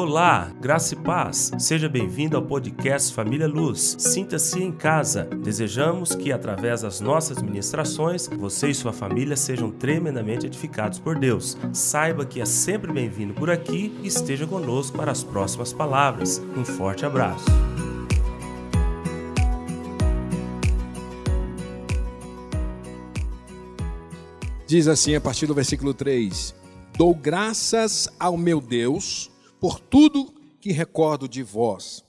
Olá, graça e paz. Seja bem-vindo ao podcast Família Luz. Sinta-se em casa. Desejamos que, através das nossas ministrações, você e sua família sejam tremendamente edificados por Deus. Saiba que é sempre bem-vindo por aqui e esteja conosco para as próximas palavras. Um forte abraço. Diz assim a partir do versículo 3: Dou graças ao meu Deus por tudo que recordo de vós,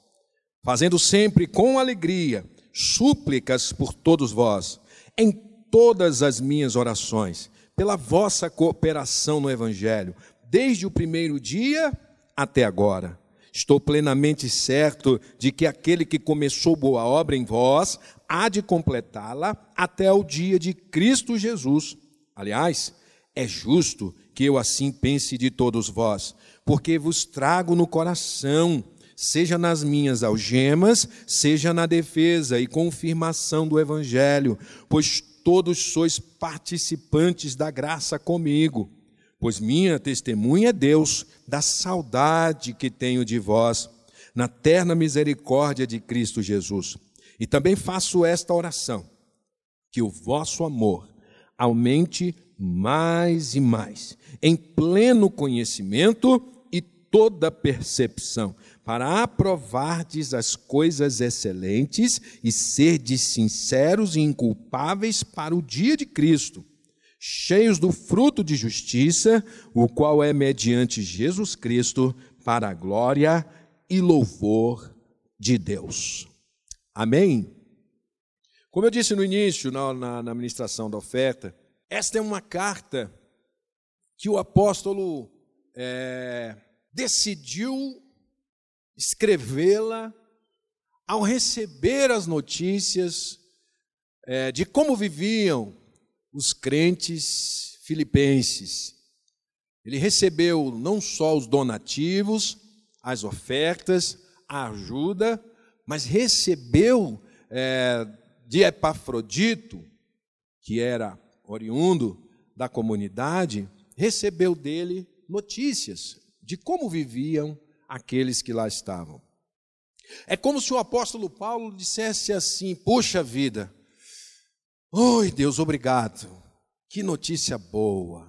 fazendo sempre com alegria súplicas por todos vós, em todas as minhas orações, pela vossa cooperação no Evangelho, desde o primeiro dia até agora. Estou plenamente certo de que aquele que começou boa obra em vós há de completá-la até o dia de Cristo Jesus. Aliás, é justo que eu assim pense de todos vós, porque vos trago no coração, seja nas minhas algemas, seja na defesa e confirmação do Evangelho, pois todos sois participantes da graça comigo. Pois minha testemunha é Deus da saudade que tenho de vós, na terna misericórdia de Cristo Jesus. E também faço esta oração: que o vosso amor aumente mais e mais, em pleno conhecimento toda percepção, para aprovardes as coisas excelentes e serdes sinceros e inculpáveis para o dia de Cristo, cheios do fruto de justiça, o qual é mediante Jesus Cristo, para a glória e louvor de Deus. Amém? Como eu disse no início, na, na, na ministração da oferta, esta é uma carta que o apóstolo é, decidiu escrevê-la ao receber as notícias é, de como viviam os crentes filipenses. Ele recebeu não só os donativos, as ofertas, a ajuda, mas recebeu é, de Epafrodito, que era oriundo da comunidade, recebeu dele notícias, de como viviam aqueles que lá estavam. É como se o apóstolo Paulo dissesse assim: Poxa vida, oi Deus, obrigado, que notícia boa,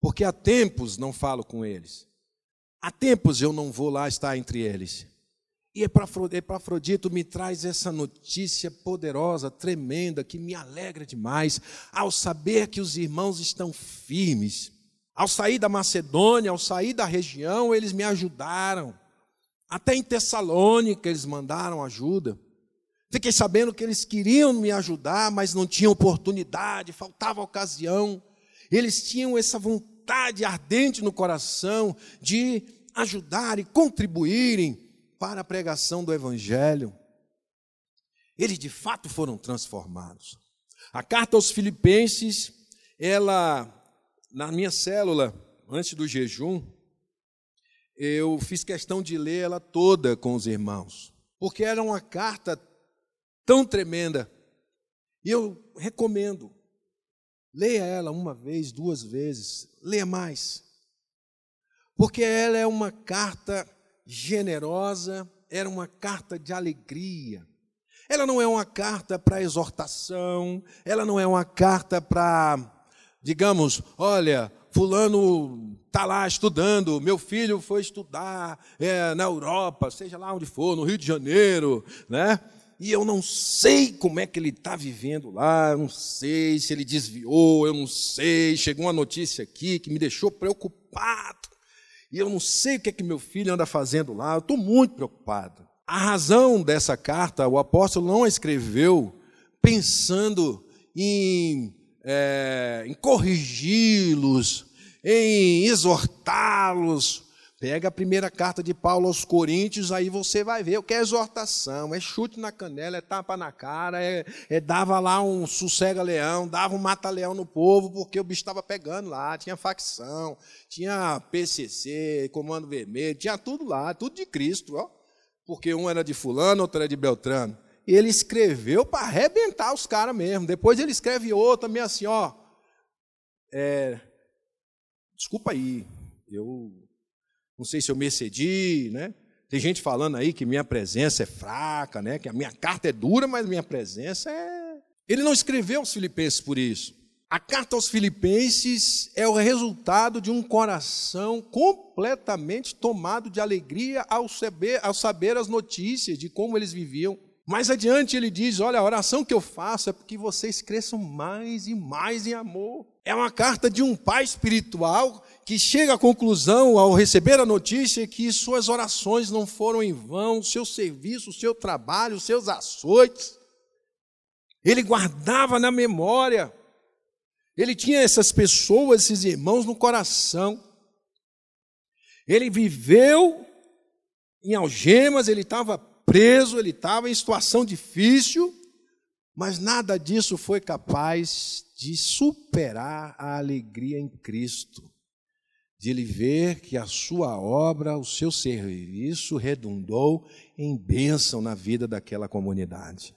porque há tempos não falo com eles, há tempos eu não vou lá estar entre eles. E Epafrodito me traz essa notícia poderosa, tremenda, que me alegra demais, ao saber que os irmãos estão firmes, ao sair da Macedônia, ao sair da região, eles me ajudaram. Até em Tessalônica eles mandaram ajuda. Fiquei sabendo que eles queriam me ajudar, mas não tinham oportunidade, faltava ocasião. Eles tinham essa vontade ardente no coração de ajudar e contribuírem para a pregação do Evangelho. Eles de fato foram transformados. A carta aos Filipenses, ela na minha célula, antes do jejum, eu fiz questão de ler ela toda com os irmãos, porque era uma carta tão tremenda. E eu recomendo, leia ela uma vez, duas vezes, leia mais, porque ela é uma carta generosa, era uma carta de alegria. Ela não é uma carta para exortação, ela não é uma carta para digamos, olha, fulano está lá estudando, meu filho foi estudar é, na Europa, seja lá onde for, no Rio de Janeiro, né? E eu não sei como é que ele está vivendo lá, eu não sei se ele desviou, eu não sei. Chegou uma notícia aqui que me deixou preocupado. E eu não sei o que é que meu filho anda fazendo lá, eu estou muito preocupado. A razão dessa carta, o apóstolo não a escreveu pensando em é, em corrigi-los, em exortá-los. Pega a primeira carta de Paulo aos Coríntios, aí você vai ver o que é exortação, é chute na canela, é tapa na cara, é, é dava lá um sossega-leão, dava um mata-leão no povo, porque o bicho estava pegando lá, tinha facção, tinha PCC, Comando Vermelho, tinha tudo lá, tudo de Cristo, ó, porque um era de fulano, outro era de Beltrano e ele escreveu para arrebentar os caras mesmo. Depois ele escreve outro também assim, ó. É, desculpa aí, eu não sei se eu me excedi, né? Tem gente falando aí que minha presença é fraca, né? Que a minha carta é dura, mas minha presença é. Ele não escreveu aos Filipenses por isso. A carta aos Filipenses é o resultado de um coração completamente tomado de alegria ao saber, ao saber as notícias de como eles viviam. Mais adiante ele diz: Olha, a oração que eu faço é porque vocês cresçam mais e mais em amor. É uma carta de um pai espiritual que chega à conclusão, ao receber a notícia, que suas orações não foram em vão, seu serviço, seu trabalho, seus açoites. Ele guardava na memória. Ele tinha essas pessoas, esses irmãos no coração. Ele viveu em algemas, ele estava preso, ele estava em situação difícil, mas nada disso foi capaz de superar a alegria em Cristo, de ele ver que a sua obra, o seu serviço redundou em bênção na vida daquela comunidade.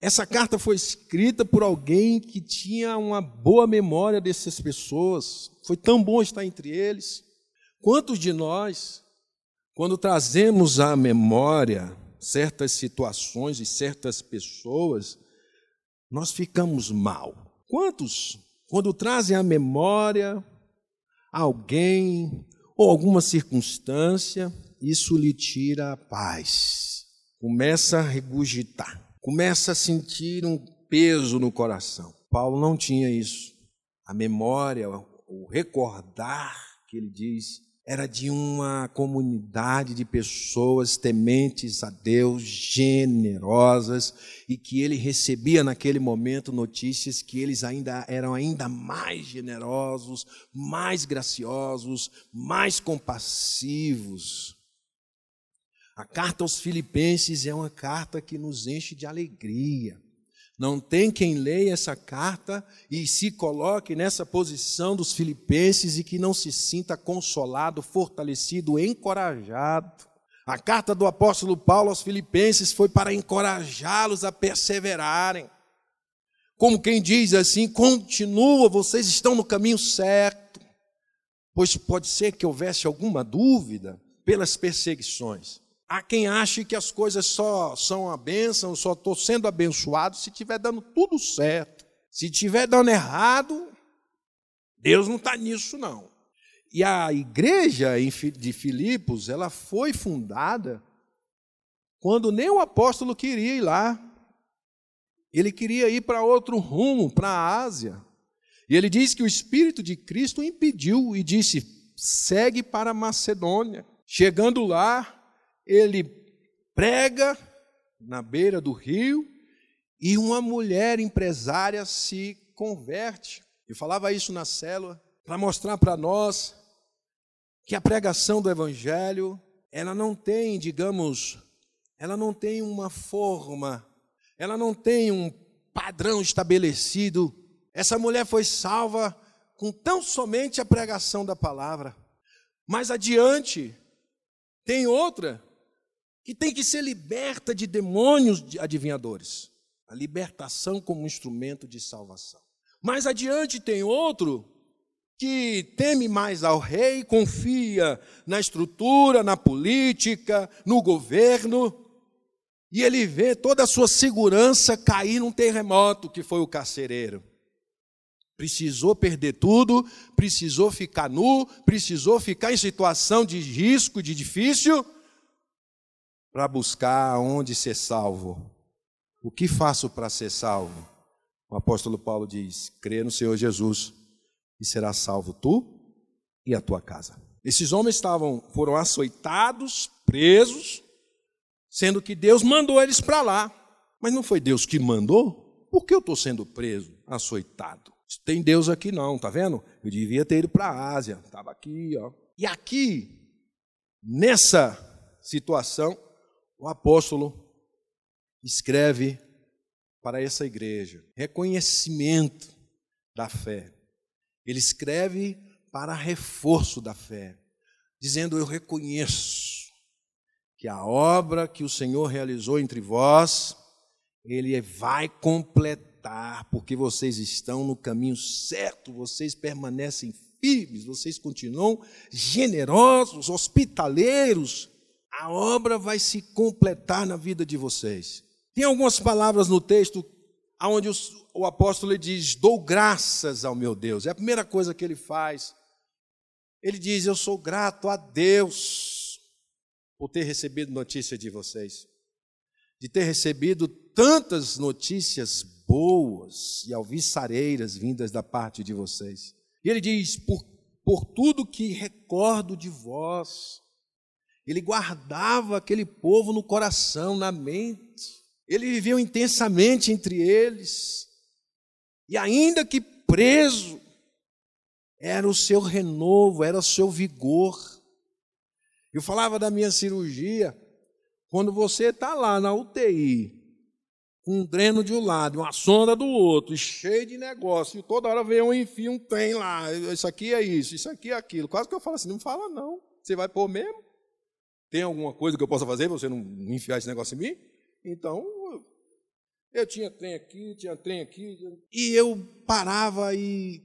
Essa carta foi escrita por alguém que tinha uma boa memória dessas pessoas, foi tão bom estar entre eles. Quantos de nós quando trazemos à memória certas situações e certas pessoas, nós ficamos mal. Quantos, quando trazem à memória alguém ou alguma circunstância, isso lhe tira a paz, começa a regurgitar, começa a sentir um peso no coração. Paulo não tinha isso. A memória, o recordar que ele diz, era de uma comunidade de pessoas tementes a Deus, generosas, e que ele recebia naquele momento notícias que eles ainda eram ainda mais generosos, mais graciosos, mais compassivos. A carta aos Filipenses é uma carta que nos enche de alegria. Não tem quem leia essa carta e se coloque nessa posição dos filipenses e que não se sinta consolado, fortalecido, encorajado. A carta do apóstolo Paulo aos filipenses foi para encorajá-los a perseverarem. Como quem diz assim: continua, vocês estão no caminho certo. Pois pode ser que houvesse alguma dúvida pelas perseguições. Há quem ache que as coisas só são a bênção, só estou sendo abençoado se estiver dando tudo certo. Se estiver dando errado, Deus não está nisso, não. E a igreja de Filipos, ela foi fundada quando nem o apóstolo queria ir lá. Ele queria ir para outro rumo, para a Ásia. E ele diz que o Espírito de Cristo impediu e disse: segue para Macedônia. Chegando lá, ele prega na beira do rio e uma mulher empresária se converte. Eu falava isso na célula para mostrar para nós que a pregação do evangelho, ela não tem, digamos, ela não tem uma forma, ela não tem um padrão estabelecido. Essa mulher foi salva com tão somente a pregação da palavra. Mais adiante, tem outra que tem que ser liberta de demônios adivinhadores. A libertação como instrumento de salvação. Mais adiante tem outro que teme mais ao rei, confia na estrutura, na política, no governo, e ele vê toda a sua segurança cair num terremoto, que foi o carcereiro. Precisou perder tudo, precisou ficar nu, precisou ficar em situação de risco, de difícil, para buscar onde ser salvo. O que faço para ser salvo? O apóstolo Paulo diz: crê no Senhor Jesus e será salvo tu e a tua casa. Esses homens estavam, foram açoitados, presos, sendo que Deus mandou eles para lá. Mas não foi Deus que mandou? Por que eu estou sendo preso, açoitado? Tem Deus aqui não, tá vendo? Eu devia ter ido para a Ásia, estava aqui, ó. E aqui, nessa situação, o apóstolo escreve para essa igreja reconhecimento da fé. Ele escreve para reforço da fé, dizendo: Eu reconheço que a obra que o Senhor realizou entre vós, Ele vai completar, porque vocês estão no caminho certo, vocês permanecem firmes, vocês continuam generosos, hospitaleiros, a obra vai se completar na vida de vocês. Tem algumas palavras no texto onde o apóstolo diz: Dou graças ao meu Deus. É a primeira coisa que ele faz. Ele diz: Eu sou grato a Deus por ter recebido notícia de vocês, de ter recebido tantas notícias boas e alviçareiras vindas da parte de vocês. E ele diz: Por, por tudo que recordo de vós, ele guardava aquele povo no coração, na mente. Ele viveu intensamente entre eles. E ainda que preso, era o seu renovo, era o seu vigor. Eu falava da minha cirurgia, quando você está lá na UTI, com um dreno de um lado, uma sonda do outro, cheio de negócio, e toda hora vem um enfio, um tem lá, isso aqui é isso, isso aqui é aquilo. Quase que eu falo assim, não fala não, você vai pôr mesmo? Tem alguma coisa que eu possa fazer você não enfiar esse negócio em mim? Então, eu tinha trem aqui, tinha trem aqui. E eu parava e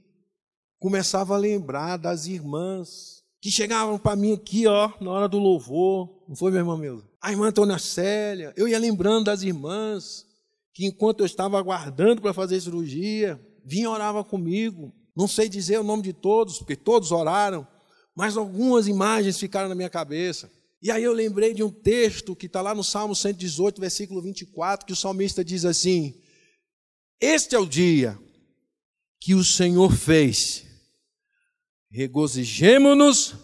começava a lembrar das irmãs que chegavam para mim aqui, ó, na hora do louvor. Não foi, minha irmã mesmo? A irmã Antônia Célia. Eu ia lembrando das irmãs que, enquanto eu estava aguardando para fazer cirurgia, vinha orava comigo. Não sei dizer o nome de todos, porque todos oraram, mas algumas imagens ficaram na minha cabeça. E aí eu lembrei de um texto que está lá no Salmo 118, versículo 24, que o salmista diz assim: Este é o dia que o Senhor fez, regozijemo-nos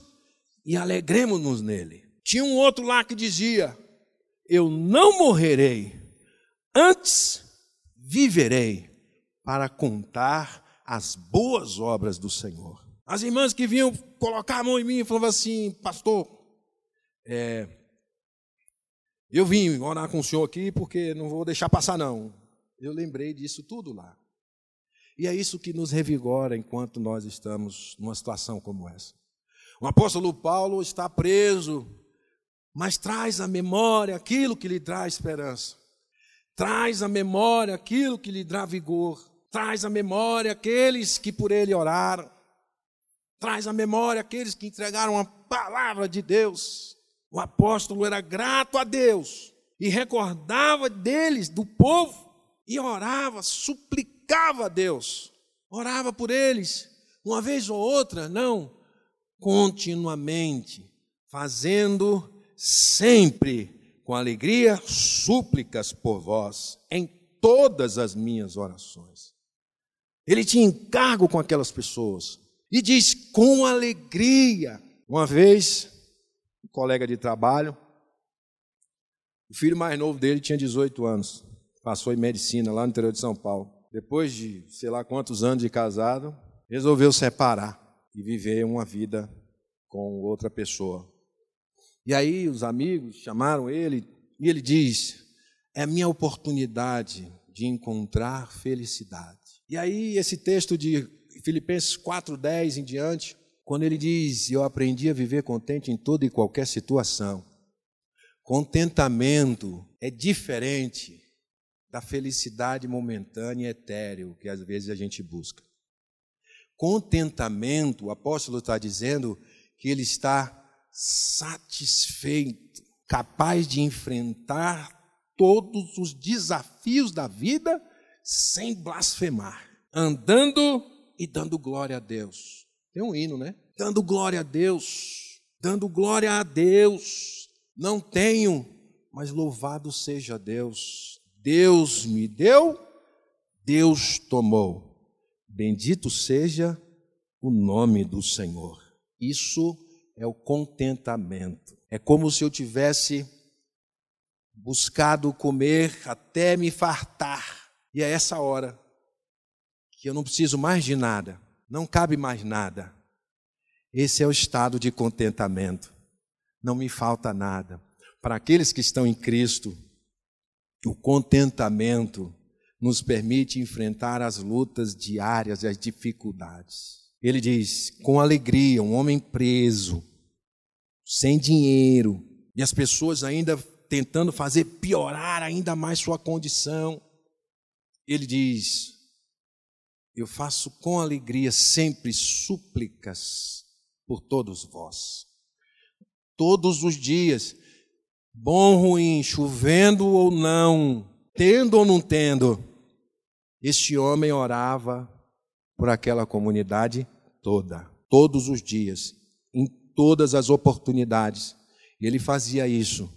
e alegremos-nos nele. Tinha um outro lá que dizia: Eu não morrerei, antes viverei para contar as boas obras do Senhor. As irmãs que vinham colocar a mão em mim e falavam assim: Pastor, é, eu vim orar com o senhor aqui porque não vou deixar passar, não. Eu lembrei disso tudo lá. E é isso que nos revigora enquanto nós estamos numa situação como essa. O apóstolo Paulo está preso, mas traz à memória aquilo que lhe traz esperança. Traz à memória aquilo que lhe dá vigor. Traz à memória aqueles que por ele oraram. Traz à memória aqueles que entregaram a palavra de Deus. O apóstolo era grato a Deus e recordava deles, do povo, e orava, suplicava a Deus, orava por eles, uma vez ou outra, não, continuamente, fazendo sempre com alegria súplicas por vós em todas as minhas orações. Ele tinha encargo com aquelas pessoas e diz com alegria. Uma vez colega de trabalho. O filho mais novo dele tinha 18 anos, passou em medicina lá no interior de São Paulo. Depois de sei lá quantos anos de casado, resolveu separar e viver uma vida com outra pessoa. E aí os amigos chamaram ele e ele diz: É minha oportunidade de encontrar felicidade. E aí esse texto de Filipenses 4:10 em diante quando ele diz: Eu aprendi a viver contente em toda e qualquer situação. Contentamento é diferente da felicidade momentânea e etéreo que às vezes a gente busca. Contentamento, o apóstolo está dizendo que ele está satisfeito, capaz de enfrentar todos os desafios da vida sem blasfemar, andando e dando glória a Deus. Tem um hino, né? Dando glória a Deus, dando glória a Deus. Não tenho, mas louvado seja Deus. Deus me deu, Deus tomou. Bendito seja o nome do Senhor. Isso é o contentamento. É como se eu tivesse buscado comer até me fartar. E é essa hora que eu não preciso mais de nada não cabe mais nada. Esse é o estado de contentamento. Não me falta nada. Para aqueles que estão em Cristo, o contentamento nos permite enfrentar as lutas diárias e as dificuldades. Ele diz: com alegria, um homem preso, sem dinheiro, e as pessoas ainda tentando fazer piorar ainda mais sua condição. Ele diz: eu faço com alegria sempre súplicas por todos vós. Todos os dias, bom, ruim, chovendo ou não, tendo ou não tendo, este homem orava por aquela comunidade toda, todos os dias, em todas as oportunidades. E ele fazia isso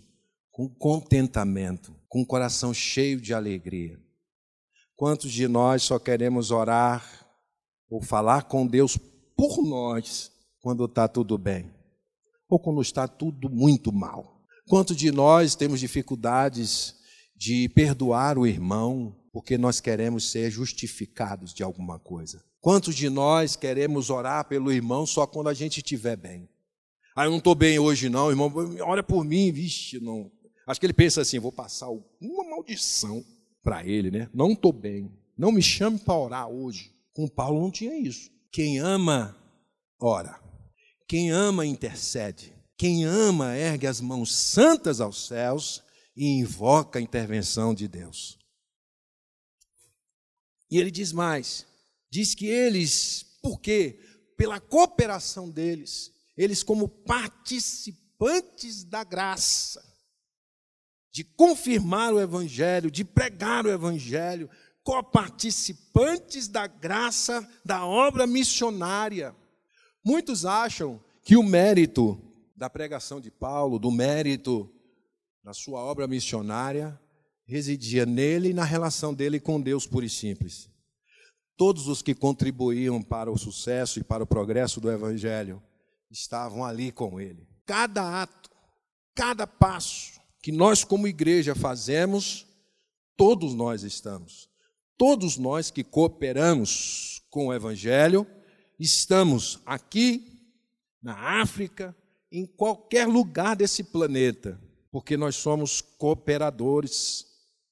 com contentamento, com o coração cheio de alegria. Quantos de nós só queremos orar ou falar com Deus por nós quando está tudo bem? Ou quando está tudo muito mal? Quantos de nós temos dificuldades de perdoar o irmão porque nós queremos ser justificados de alguma coisa? Quantos de nós queremos orar pelo irmão só quando a gente estiver bem? Ah, eu não estou bem hoje, não, irmão. Ora por mim, vixe, não. Acho que ele pensa assim: vou passar uma maldição para ele, né? Não estou bem. Não me chame para orar hoje. Com Paulo não tinha isso. Quem ama, ora. Quem ama, intercede. Quem ama, ergue as mãos santas aos céus e invoca a intervenção de Deus. E ele diz mais: diz que eles, por quê? Pela cooperação deles, eles, como participantes da graça, de confirmar o Evangelho, de pregar o Evangelho, coparticipantes da graça da obra missionária. Muitos acham que o mérito da pregação de Paulo, do mérito da sua obra missionária, residia nele e na relação dele com Deus pura e simples. Todos os que contribuíam para o sucesso e para o progresso do Evangelho estavam ali com ele. Cada ato, cada passo, que nós, como igreja, fazemos, todos nós estamos. Todos nós que cooperamos com o Evangelho, estamos aqui, na África, em qualquer lugar desse planeta, porque nós somos cooperadores.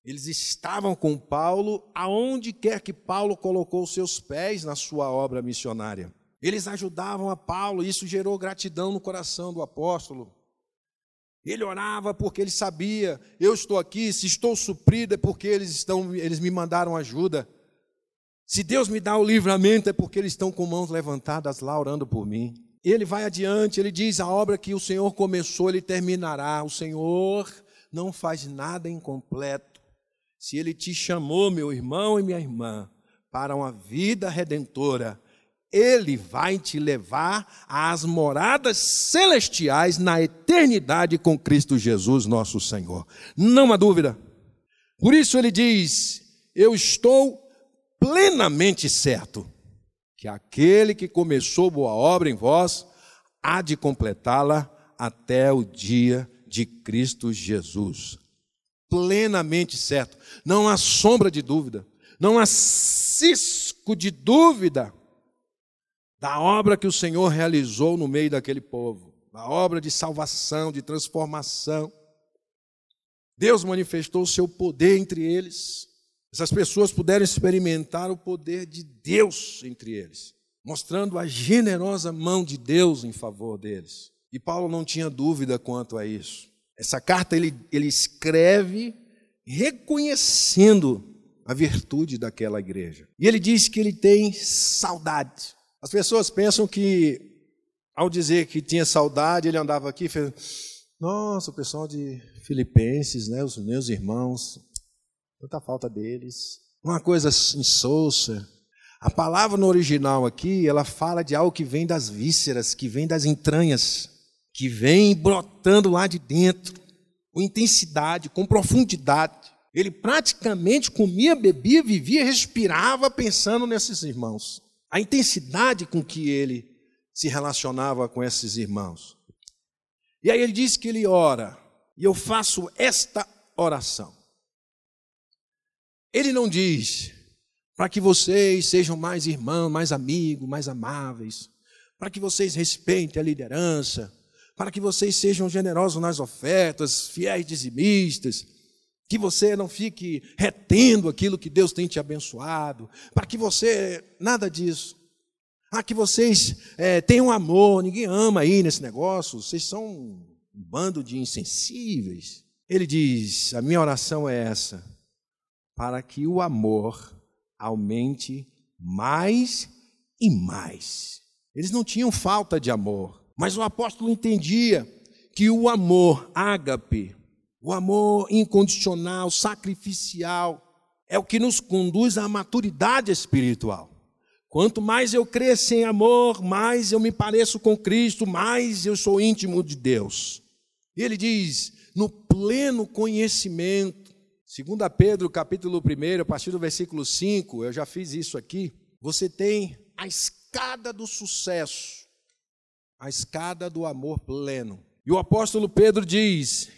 Eles estavam com Paulo aonde quer que Paulo colocou seus pés na sua obra missionária. Eles ajudavam a Paulo, e isso gerou gratidão no coração do apóstolo. Ele orava porque ele sabia, eu estou aqui, se estou suprido é porque eles estão, eles me mandaram ajuda. Se Deus me dá o livramento é porque eles estão com mãos levantadas lá orando por mim. Ele vai adiante, ele diz: a obra que o Senhor começou, ele terminará. O Senhor não faz nada incompleto. Se ele te chamou, meu irmão e minha irmã, para uma vida redentora, ele vai te levar às moradas celestiais na eternidade com Cristo Jesus, nosso Senhor. Não há dúvida. Por isso ele diz: Eu estou plenamente certo que aquele que começou boa obra em vós há de completá-la até o dia de Cristo Jesus. Plenamente certo. Não há sombra de dúvida. Não há cisco de dúvida da obra que o Senhor realizou no meio daquele povo, da obra de salvação, de transformação. Deus manifestou o seu poder entre eles. Essas pessoas puderam experimentar o poder de Deus entre eles, mostrando a generosa mão de Deus em favor deles. E Paulo não tinha dúvida quanto a isso. Essa carta ele, ele escreve reconhecendo a virtude daquela igreja. E ele diz que ele tem saudade. As pessoas pensam que, ao dizer que tinha saudade, ele andava aqui e fez: Nossa, o pessoal de Filipenses, né, os meus irmãos, tanta falta deles. Uma coisa insossa. A palavra no original aqui, ela fala de algo que vem das vísceras, que vem das entranhas, que vem brotando lá de dentro, com intensidade, com profundidade. Ele praticamente comia, bebia, vivia, respirava pensando nesses irmãos a intensidade com que ele se relacionava com esses irmãos. E aí ele diz que ele ora, e eu faço esta oração. Ele não diz para que vocês sejam mais irmãos, mais amigos, mais amáveis, para que vocês respeitem a liderança, para que vocês sejam generosos nas ofertas, fiéis dizimistas, que você não fique retendo aquilo que Deus tem te abençoado, para que você, nada disso. Ah, que vocês é, tenham amor, ninguém ama aí nesse negócio, vocês são um bando de insensíveis. Ele diz: a minha oração é essa, para que o amor aumente mais e mais. Eles não tinham falta de amor, mas o apóstolo entendia que o amor ágape, o amor incondicional, sacrificial, é o que nos conduz à maturidade espiritual. Quanto mais eu cresço em amor, mais eu me pareço com Cristo, mais eu sou íntimo de Deus. E ele diz: no pleno conhecimento. 2 Pedro, capítulo 1, a partir do versículo 5, eu já fiz isso aqui. Você tem a escada do sucesso, a escada do amor pleno. E o apóstolo Pedro diz: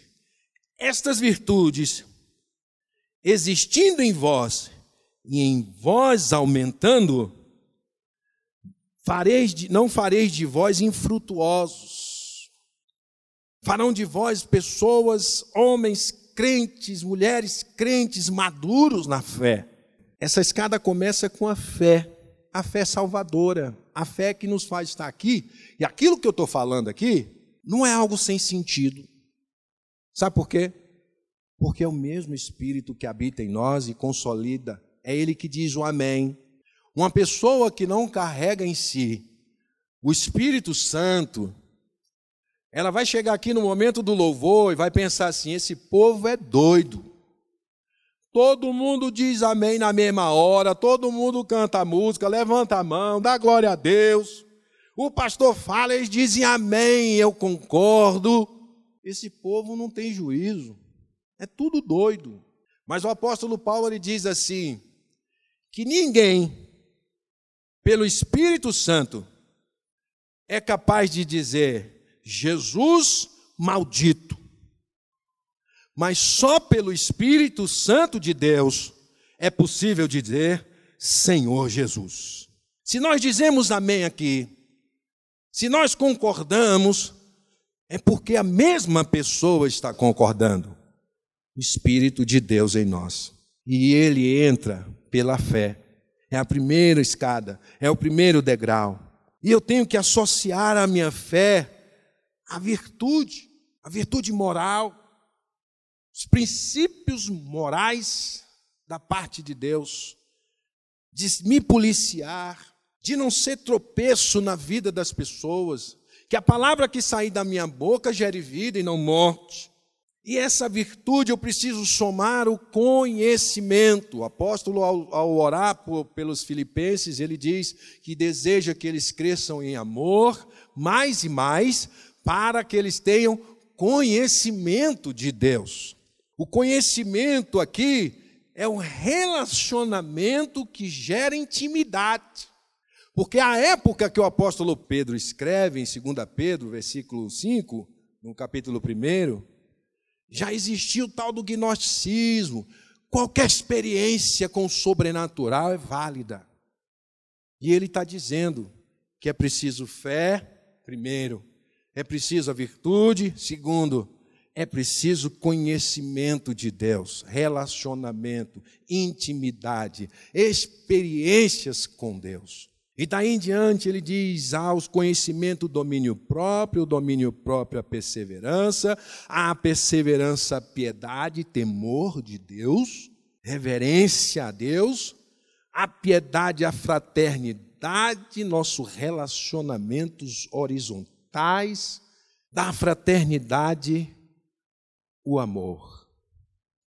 estas virtudes, existindo em vós e em vós aumentando, fareis de, não fareis de vós infrutuosos, farão de vós pessoas, homens crentes, mulheres crentes, maduros na fé. Essa escada começa com a fé, a fé salvadora, a fé que nos faz estar aqui. E aquilo que eu estou falando aqui não é algo sem sentido. Sabe por quê? Porque é o mesmo Espírito que habita em nós e consolida. É Ele que diz o Amém. Uma pessoa que não carrega em si o Espírito Santo, ela vai chegar aqui no momento do louvor e vai pensar assim: esse povo é doido. Todo mundo diz amém na mesma hora, todo mundo canta a música, levanta a mão, dá glória a Deus. O pastor fala, eles dizem amém, eu concordo. Esse povo não tem juízo, é tudo doido. Mas o apóstolo Paulo ele diz assim: que ninguém pelo Espírito Santo, é capaz de dizer Jesus maldito. Mas só pelo Espírito Santo de Deus é possível dizer Senhor Jesus. Se nós dizemos amém aqui, se nós concordamos, é porque a mesma pessoa está concordando. O Espírito de Deus em nós. E ele entra pela fé é a primeira escada, é o primeiro degrau. E eu tenho que associar a minha fé à virtude, à virtude moral, os princípios morais da parte de Deus, de me policiar, de não ser tropeço na vida das pessoas, que a palavra que sair da minha boca gere vida e não morte. E essa virtude eu preciso somar o conhecimento. O apóstolo, ao, ao orar por, pelos filipenses, ele diz que deseja que eles cresçam em amor mais e mais, para que eles tenham conhecimento de Deus. O conhecimento aqui é um relacionamento que gera intimidade. Porque a época que o apóstolo Pedro escreve em 2 Pedro, versículo 5, no capítulo 1, já existia o tal do gnosticismo. Qualquer experiência com o sobrenatural é válida. E ele está dizendo que é preciso fé, primeiro, é preciso a virtude, segundo, é preciso conhecimento de Deus, relacionamento, intimidade, experiências com Deus. E daí em diante ele diz: há os conhecimento, domínio próprio, domínio próprio, a perseverança, a perseverança, a piedade, temor de Deus, reverência a Deus, a piedade, a fraternidade, nossos relacionamentos horizontais, da fraternidade, o amor,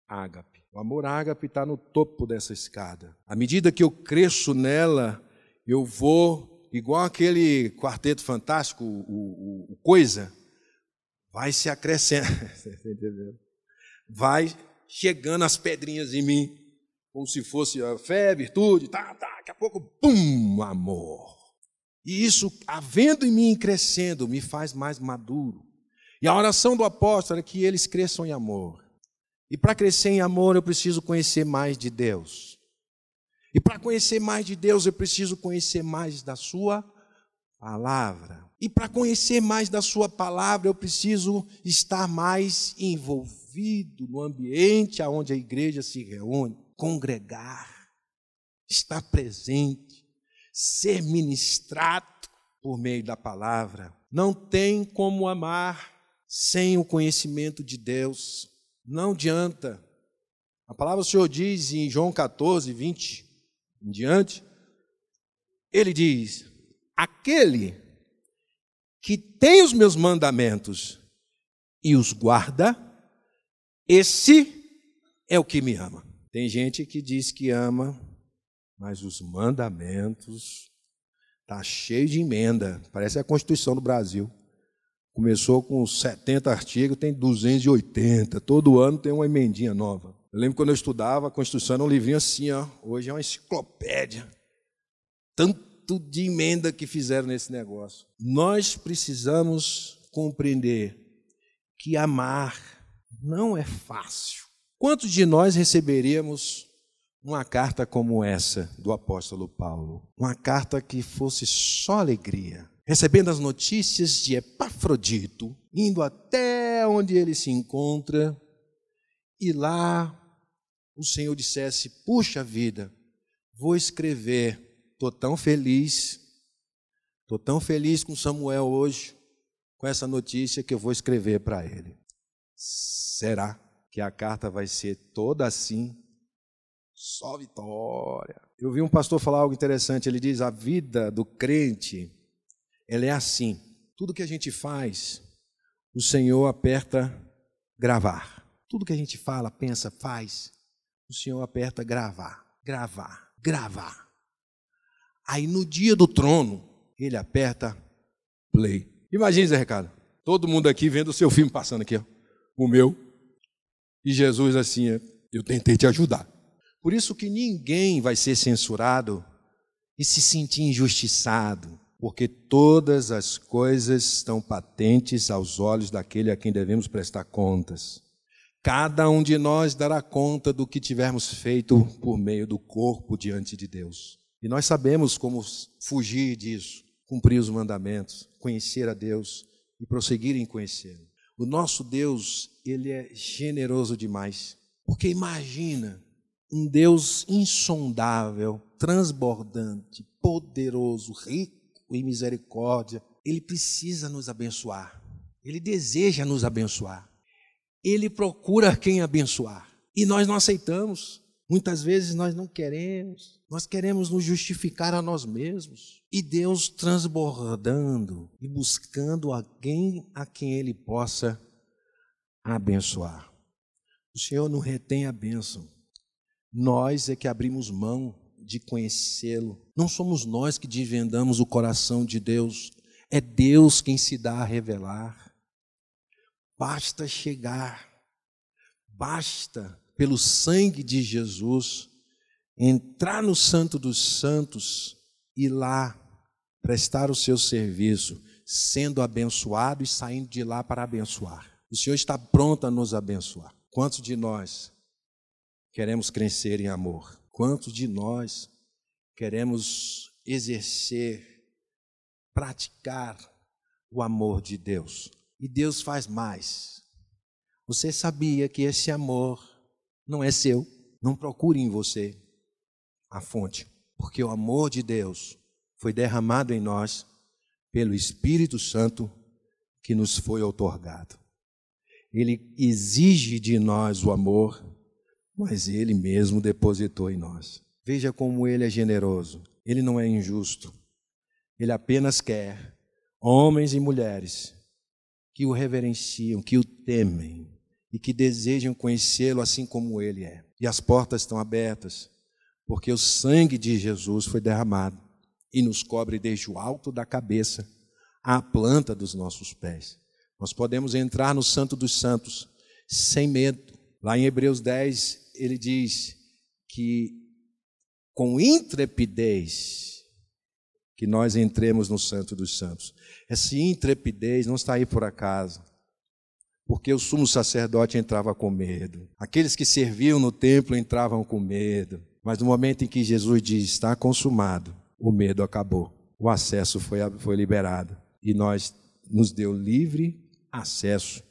ágape. O amor ágape está no topo dessa escada. À medida que eu cresço nela, eu vou, igual aquele quarteto fantástico, o, o, o Coisa, vai se acrescentando, vai chegando as pedrinhas em mim, como se fosse a fé, virtude, tá, tá, daqui a pouco, pum, amor. E isso, havendo em mim crescendo, me faz mais maduro. E a oração do apóstolo é que eles cresçam em amor. E para crescer em amor, eu preciso conhecer mais de Deus. E para conhecer mais de Deus, eu preciso conhecer mais da Sua palavra. E para conhecer mais da Sua palavra, eu preciso estar mais envolvido no ambiente onde a igreja se reúne, congregar, estar presente, ser ministrado por meio da palavra. Não tem como amar sem o conhecimento de Deus. Não adianta. A palavra do Senhor diz em João 14, 20, em diante, ele diz: aquele que tem os meus mandamentos e os guarda, esse é o que me ama. Tem gente que diz que ama, mas os mandamentos tá cheio de emenda, parece a Constituição do Brasil. Começou com 70 artigos, tem 280. Todo ano tem uma emendinha nova. Eu lembro quando eu estudava, a Constituição era um livrinho assim, ó. Hoje é uma enciclopédia. Tanto de emenda que fizeram nesse negócio. Nós precisamos compreender que amar não é fácil. Quantos de nós receberíamos uma carta como essa do apóstolo Paulo? Uma carta que fosse só alegria, recebendo as notícias de Epafrodito, indo até onde ele se encontra, e lá o Senhor dissesse: Puxa vida, vou escrever, estou tão feliz, estou tão feliz com Samuel hoje, com essa notícia que eu vou escrever para ele. Será que a carta vai ser toda assim? Só vitória. Eu vi um pastor falar algo interessante. Ele diz: a vida do crente ela é assim. Tudo que a gente faz, o Senhor aperta gravar. Tudo que a gente fala, pensa, faz, o Senhor aperta gravar, gravar, gravar. Aí no dia do trono, ele aperta play. Imagine, Zé Ricardo, todo mundo aqui vendo o seu filme passando aqui, ó, o meu, e Jesus assim, eu tentei te ajudar. Por isso que ninguém vai ser censurado e se sentir injustiçado, porque todas as coisas estão patentes aos olhos daquele a quem devemos prestar contas. Cada um de nós dará conta do que tivermos feito por meio do corpo diante de Deus. E nós sabemos como fugir disso, cumprir os mandamentos, conhecer a Deus e prosseguir em conhecê-lo. O nosso Deus, ele é generoso demais. Porque imagina um Deus insondável, transbordante, poderoso, rico e misericórdia, ele precisa nos abençoar. Ele deseja nos abençoar. Ele procura quem abençoar. E nós não aceitamos. Muitas vezes nós não queremos. Nós queremos nos justificar a nós mesmos. E Deus transbordando e buscando alguém a quem Ele possa abençoar. O Senhor não retém a bênção. Nós é que abrimos mão de conhecê-lo. Não somos nós que desvendamos o coração de Deus, é Deus quem se dá a revelar. Basta chegar, basta, pelo sangue de Jesus, entrar no Santo dos Santos e lá prestar o seu serviço, sendo abençoado e saindo de lá para abençoar. O Senhor está pronto a nos abençoar. Quantos de nós queremos crescer em amor? Quantos de nós queremos exercer, praticar o amor de Deus? E Deus faz mais. Você sabia que esse amor não é seu? Não procure em você a fonte, porque o amor de Deus foi derramado em nós pelo Espírito Santo que nos foi otorgado. Ele exige de nós o amor mas Ele mesmo depositou em nós. Veja como Ele é generoso. Ele não é injusto. Ele apenas quer homens e mulheres que o reverenciam, que o temem e que desejam conhecê-lo assim como Ele é. E as portas estão abertas, porque o sangue de Jesus foi derramado e nos cobre desde o alto da cabeça à planta dos nossos pés. Nós podemos entrar no Santo dos Santos sem medo. Lá em Hebreus 10, ele diz que com intrepidez que nós entremos no Santo dos Santos. Essa intrepidez não está aí por acaso, porque o sumo sacerdote entrava com medo, aqueles que serviam no templo entravam com medo, mas no momento em que Jesus diz está consumado, o medo acabou, o acesso foi, foi liberado e nós nos deu livre acesso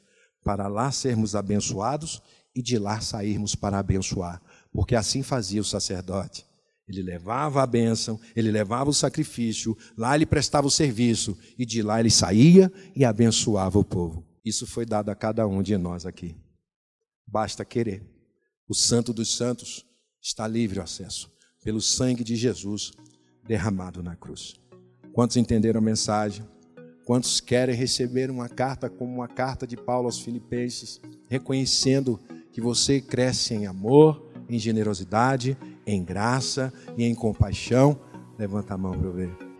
para lá sermos abençoados e de lá sairmos para abençoar, porque assim fazia o sacerdote. Ele levava a bênção, ele levava o sacrifício, lá ele prestava o serviço, e de lá ele saía e abençoava o povo. Isso foi dado a cada um de nós aqui. Basta querer. O Santo dos Santos está livre o acesso. Pelo sangue de Jesus, derramado na cruz. Quantos entenderam a mensagem? Quantos querem receber uma carta como uma carta de Paulo aos Filipenses, reconhecendo que você cresce em amor, em generosidade, em graça e em compaixão? Levanta a mão para eu ver.